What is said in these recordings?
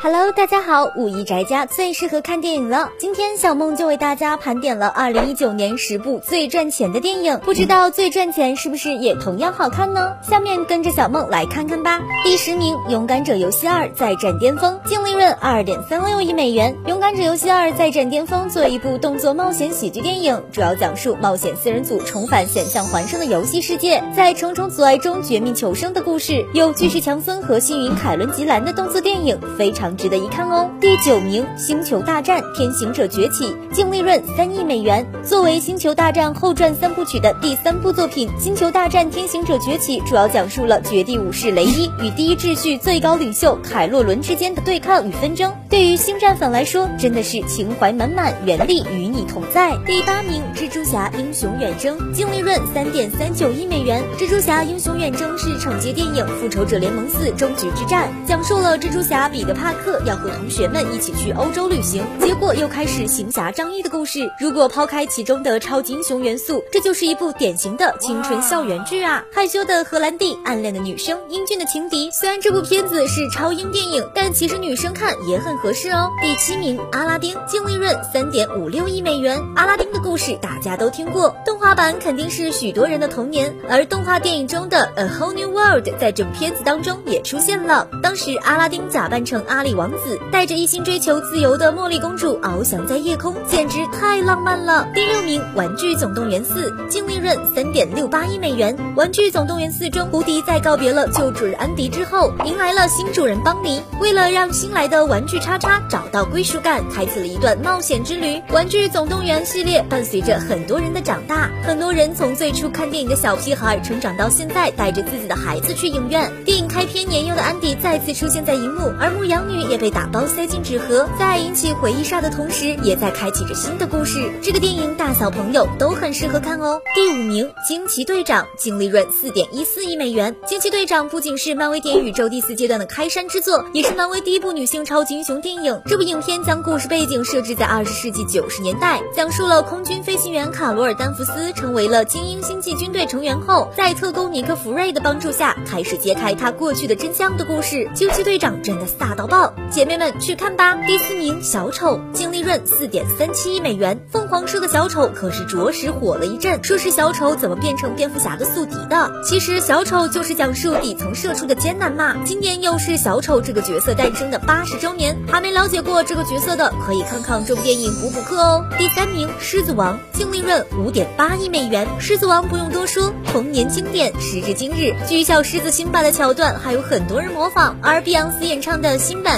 Hello，大家好，五一宅家最适合看电影了。今天小梦就为大家盘点了二零一九年十部最赚钱的电影，不知道最赚钱是不是也同样好看呢？下面跟着小梦来看看吧。第十名，《勇敢者游戏二》再战巅峰，净利润二点三六亿美元。《勇敢者游戏二》再战巅峰作为一部动作冒险喜剧电影，主要讲述冒险四人组重返险象环生的游戏世界，在重重阻碍中绝命求生的故事。有巨石强森和星云凯伦吉兰的动作电影，非常。值得一看哦。第九名，《星球大战：天行者崛起》净利润三亿美元。作为《星球大战》后传三部曲的第三部作品，《星球大战：天行者崛起》主要讲述了绝地武士雷伊与第一秩序最高领袖凯洛伦之间的对抗与纷争。对于星战粉来说，真的是情怀满满，原力与你同在。第八名，《蜘蛛侠：英雄远征》净利润三点三九亿美元。《蜘蛛侠：英雄远征》是惩戒电影《复仇者联盟四：终局之战》，讲述了蜘蛛侠彼得·帕克要和同学们一起去欧洲旅行，结果又开始行侠仗义的故事。如果抛开其中的超级英雄元素，这就是一部典型的青春校园剧啊！害羞的荷兰弟，暗恋的女生，英俊的情敌。虽然这部片子是超英电影，但其实女生看也很合适哦。第七名，《阿拉丁》净利润三点五六亿美元。阿拉丁的故事大家都听过，动画版肯定是许多人的童年，而动画电影中的 A Whole New World 在这部片子当中也出现了。当时阿拉丁假扮成阿里王子。带着一心追求自由的茉莉公主翱翔在夜空，简直太浪漫了。第六名，《玩具总动员四》净利润三点六八亿美元。《玩具总动员四》中，胡迪在告别了旧主人安迪之后，迎来了新主人邦尼。为了让新来的玩具叉叉找到归属感，开启了一段冒险之旅。《玩具总动员》系列伴随着很多人的长大，很多人从最初看电影的小屁孩，成长到现在带着自己的孩子去影院。电影开篇，年幼的安迪再次出现在荧幕，而牧羊女也被打包。塞进纸盒，在引起回忆杀的同时，也在开启着新的故事。这个电影大小朋友都很适合看哦。第五名，惊奇队长，净利润四点一四亿美元。惊奇队长不仅是漫威电影宇宙第四阶段的开山之作，也是漫威第一部女性超级英雄电影。这部影片将故事背景设置在二十世纪九十年代，讲述了空军飞行员卡罗尔丹福斯成为了精英星际军队成员后，在特工尼克弗瑞的帮助下，开始揭开他过去的真相的故事。惊奇队长真的飒到爆，姐妹们。去看吧。第四名，小丑，净利润四点三七亿美元。凤凰社的小丑可是着实火了一阵，说是小丑怎么变成蝙蝠侠的宿敌的。其实小丑就是讲述底层社畜的艰难嘛。今年又是小丑这个角色诞生的八十周年，还没了解过这个角色的，可以看看这部电影补补课哦。第三名，狮子王，净利润五点八亿美元。狮子王不用多说，童年经典，时至今日，巨小狮子辛巴的桥段还有很多人模仿，而碧昂斯演唱的新版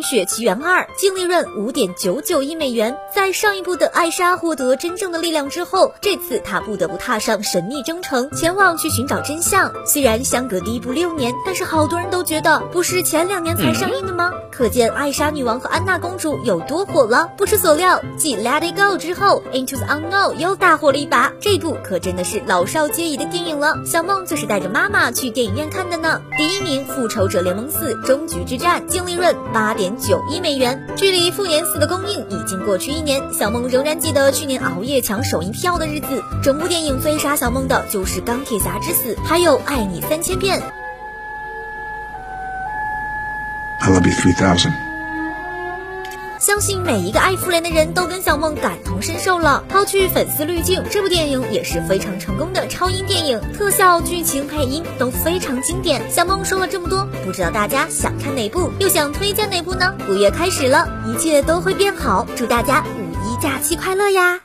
冰雪奇缘二》净利润五点九九亿美元。在上一部的艾莎获得真正的力量之后，这次她不得不踏上神秘征程，前往去寻找真相。虽然相隔第一部六年，但是好多人都觉得不是前两年才上映的吗？可见艾莎女王和安娜公主有多火了。不出所料，继《Let It Go》之后，《Into the Unknown》又大火了一把。这部可真的是老少皆宜的电影了。小梦就是带着妈妈去电影院看的呢。第一名，《复仇者联盟四：终局之战》净利润。八点九亿美元，距离《复联四》的公映已经过去一年，小梦仍然记得去年熬夜抢首映票的日子。整部电影最杀小梦的就是钢铁侠之死，还有爱你三千遍。相信每一个爱复联的人都跟小梦感同身受了。抛去粉丝滤镜，这部电影也是非常成功的超英电影，特效、剧情、配音都非常经典。小梦说了这么多，不知道大家想看哪部，又想推荐哪部呢？五月开始了，一切都会变好，祝大家五一假期快乐呀！